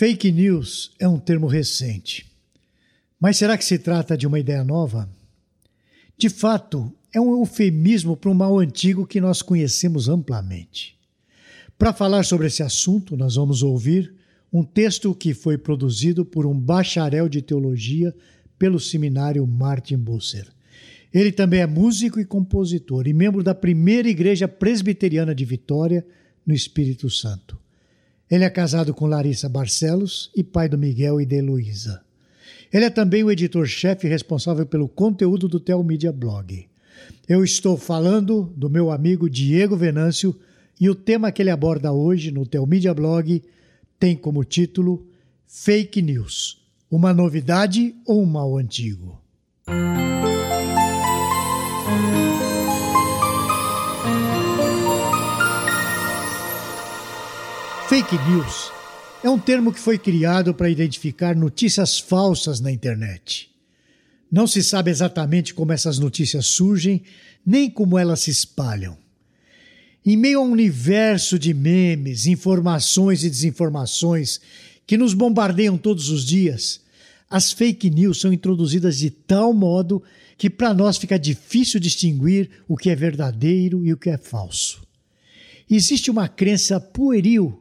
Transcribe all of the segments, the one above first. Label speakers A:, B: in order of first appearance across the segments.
A: Fake news é um termo recente. Mas será que se trata de uma ideia nova? De fato, é um eufemismo para um mal antigo que nós conhecemos amplamente. Para falar sobre esse assunto, nós vamos ouvir um texto que foi produzido por um bacharel de teologia pelo seminário Martin Busser. Ele também é músico e compositor e membro da primeira igreja presbiteriana de Vitória, no Espírito Santo. Ele é casado com Larissa Barcelos e pai do Miguel e de Heloísa. Ele é também o editor-chefe responsável pelo conteúdo do Telmídia Blog. Eu estou falando do meu amigo Diego Venâncio e o tema que ele aborda hoje no Telmídia Blog tem como título Fake News: uma novidade ou um mal antigo? Fake news é um termo que foi criado para identificar notícias falsas na internet. Não se sabe exatamente como essas notícias surgem, nem como elas se espalham. Em meio a um universo de memes, informações e desinformações que nos bombardeiam todos os dias, as fake news são introduzidas de tal modo que para nós fica difícil distinguir o que é verdadeiro e o que é falso. Existe uma crença pueril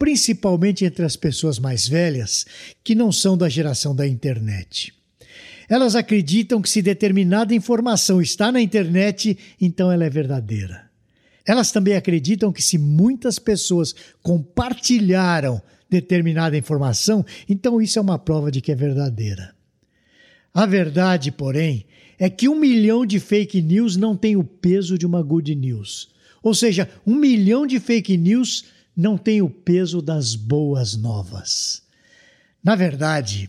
A: principalmente entre as pessoas mais velhas, que não são da geração da internet. Elas acreditam que se determinada informação está na internet, então ela é verdadeira. Elas também acreditam que se muitas pessoas compartilharam determinada informação, então isso é uma prova de que é verdadeira. A verdade, porém, é que um milhão de fake news não tem o peso de uma good news. Ou seja, um milhão de fake news não tem o peso das boas novas. Na verdade,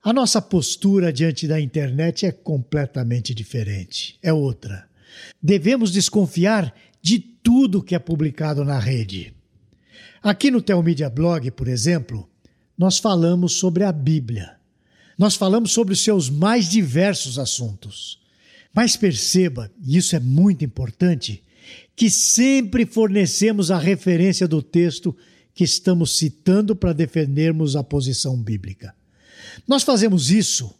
A: a nossa postura diante da internet é completamente diferente, é outra. Devemos desconfiar de tudo que é publicado na rede. Aqui no Telmídia Blog, por exemplo, nós falamos sobre a Bíblia. Nós falamos sobre os seus mais diversos assuntos. Mas perceba, e isso é muito importante, que sempre fornecemos a referência do texto que estamos citando para defendermos a posição bíblica. Nós fazemos isso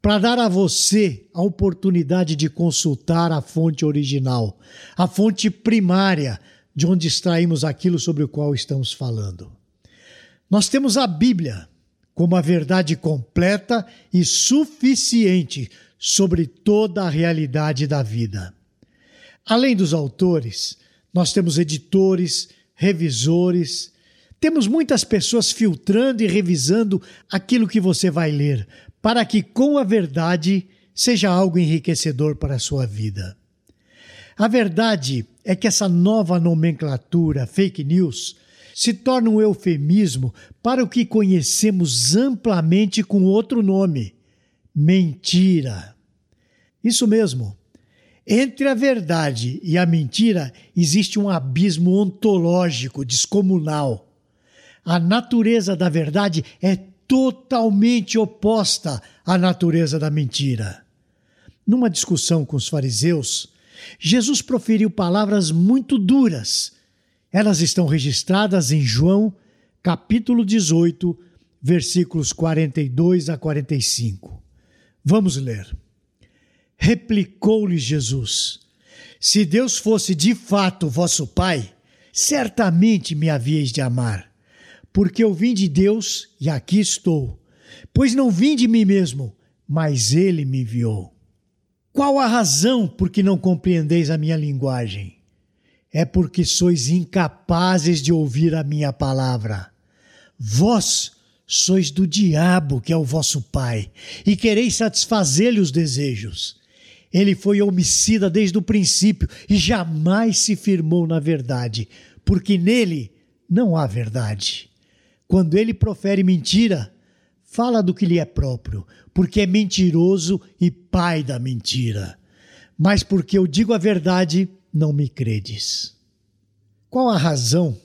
A: para dar a você a oportunidade de consultar a fonte original, a fonte primária de onde extraímos aquilo sobre o qual estamos falando. Nós temos a Bíblia como a verdade completa e suficiente sobre toda a realidade da vida. Além dos autores, nós temos editores, revisores, temos muitas pessoas filtrando e revisando aquilo que você vai ler, para que com a verdade seja algo enriquecedor para a sua vida. A verdade é que essa nova nomenclatura, fake news, se torna um eufemismo para o que conhecemos amplamente com outro nome: mentira. Isso mesmo. Entre a verdade e a mentira existe um abismo ontológico descomunal. A natureza da verdade é totalmente oposta à natureza da mentira. Numa discussão com os fariseus, Jesus proferiu palavras muito duras. Elas estão registradas em João, capítulo 18, versículos 42 a 45. Vamos ler. Replicou-lhe Jesus: Se Deus fosse de fato vosso Pai, certamente me havíeis de amar, porque eu vim de Deus e aqui estou. Pois não vim de mim mesmo, mas ele me enviou. Qual a razão por que não compreendeis a minha linguagem? É porque sois incapazes de ouvir a minha palavra. Vós sois do diabo, que é o vosso pai, e quereis satisfazer-lhe os desejos. Ele foi homicida desde o princípio e jamais se firmou na verdade, porque nele não há verdade. Quando ele profere mentira, fala do que lhe é próprio, porque é mentiroso e pai da mentira. Mas porque eu digo a verdade, não me credes. Qual a razão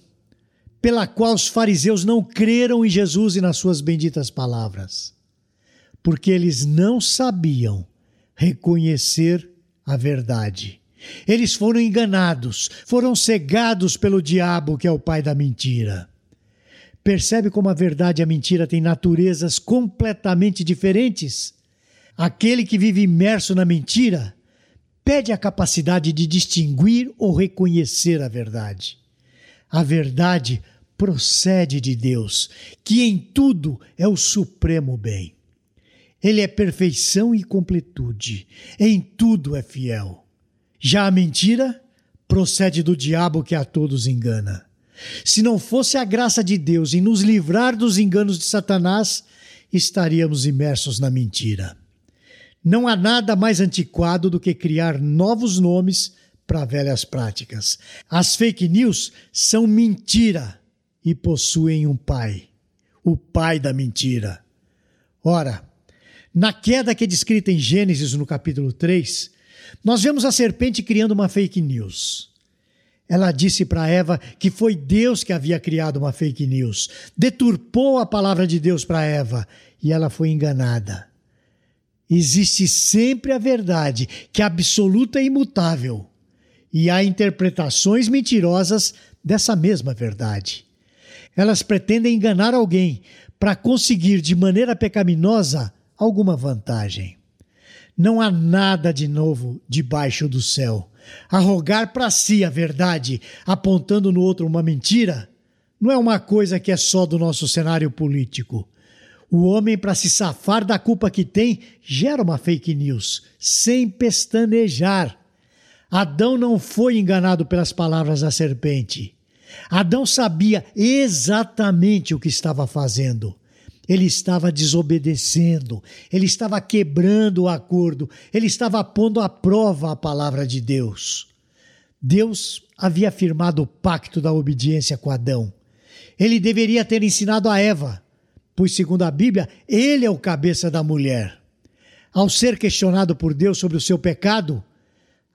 A: pela qual os fariseus não creram em Jesus e nas suas benditas palavras? Porque eles não sabiam reconhecer a verdade. Eles foram enganados, foram cegados pelo diabo, que é o pai da mentira. Percebe como a verdade e a mentira têm naturezas completamente diferentes? Aquele que vive imerso na mentira perde a capacidade de distinguir ou reconhecer a verdade. A verdade procede de Deus, que em tudo é o supremo bem. Ele é perfeição e completude, em tudo é fiel. Já a mentira procede do diabo que a todos engana. Se não fosse a graça de Deus em nos livrar dos enganos de Satanás, estaríamos imersos na mentira. Não há nada mais antiquado do que criar novos nomes para velhas práticas. As fake news são mentira e possuem um pai, o pai da mentira. Ora, na queda que é descrita em Gênesis no capítulo 3, nós vemos a serpente criando uma fake news. Ela disse para Eva que foi Deus que havia criado uma fake news, deturpou a palavra de Deus para Eva e ela foi enganada. Existe sempre a verdade, que é absoluta e imutável, e há interpretações mentirosas dessa mesma verdade. Elas pretendem enganar alguém para conseguir de maneira pecaminosa alguma vantagem. Não há nada de novo debaixo do céu. Arrogar para si a verdade, apontando no outro uma mentira, não é uma coisa que é só do nosso cenário político. O homem, para se safar da culpa que tem, gera uma fake news, sem pestanejar. Adão não foi enganado pelas palavras da serpente. Adão sabia exatamente o que estava fazendo. Ele estava desobedecendo, ele estava quebrando o acordo, ele estava pondo à prova a palavra de Deus. Deus havia firmado o pacto da obediência com Adão. Ele deveria ter ensinado a Eva, pois, segundo a Bíblia, ele é o cabeça da mulher. Ao ser questionado por Deus sobre o seu pecado,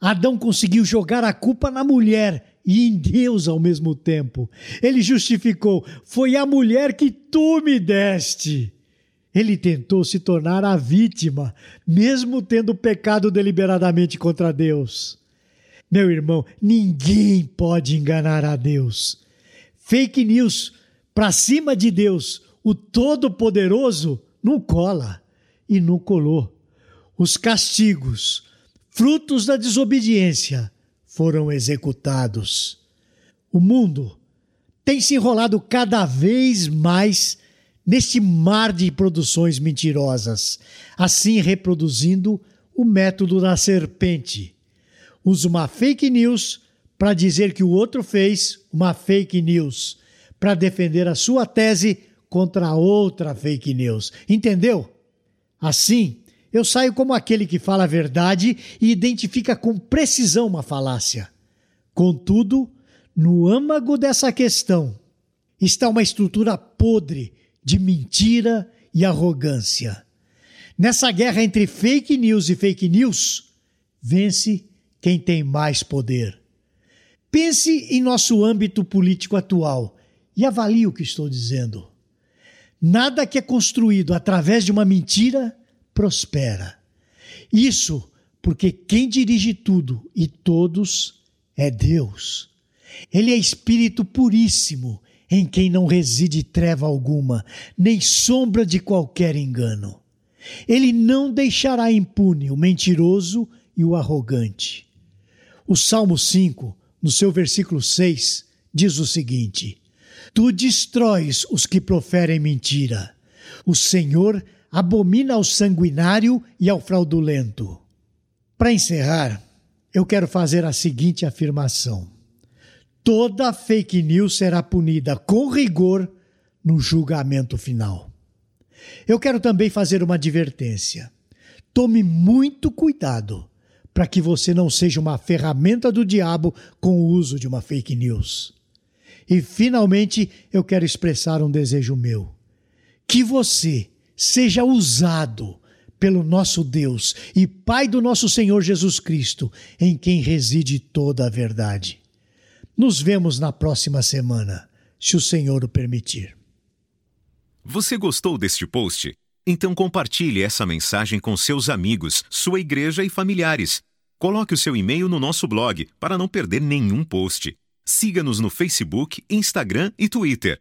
A: Adão conseguiu jogar a culpa na mulher e em Deus ao mesmo tempo. Ele justificou: Foi a mulher que tu me deste. Ele tentou se tornar a vítima, mesmo tendo pecado deliberadamente contra Deus. Meu irmão, ninguém pode enganar a Deus. Fake news para cima de Deus, o Todo-Poderoso, não cola e não colou. Os castigos, frutos da desobediência, foram executados. O mundo tem se enrolado cada vez mais neste mar de produções mentirosas, assim reproduzindo o método da serpente. Usa uma fake news para dizer que o outro fez uma fake news, para defender a sua tese contra outra fake news. Entendeu? Assim, eu saio como aquele que fala a verdade e identifica com precisão uma falácia. Contudo, no âmago dessa questão está uma estrutura podre de mentira e arrogância. Nessa guerra entre fake news e fake news, vence quem tem mais poder. Pense em nosso âmbito político atual e avalie o que estou dizendo. Nada que é construído através de uma mentira prospera. Isso porque quem dirige tudo e todos é Deus. Ele é espírito puríssimo, em quem não reside treva alguma, nem sombra de qualquer engano. Ele não deixará impune o mentiroso e o arrogante. O Salmo 5, no seu versículo 6, diz o seguinte: Tu destróis os que proferem mentira. O Senhor abomina ao sanguinário e ao fraudulento. Para encerrar, eu quero fazer a seguinte afirmação: toda fake news será punida com rigor no julgamento final. Eu quero também fazer uma advertência. Tome muito cuidado para que você não seja uma ferramenta do diabo com o uso de uma fake news. E finalmente eu quero expressar um desejo meu: que você seja usado pelo nosso Deus e Pai do nosso Senhor Jesus Cristo, em quem reside toda a verdade. Nos vemos na próxima semana, se o Senhor o permitir.
B: Você gostou deste post? Então compartilhe essa mensagem com seus amigos, sua igreja e familiares. Coloque o seu e-mail no nosso blog para não perder nenhum post. Siga-nos no Facebook, Instagram e Twitter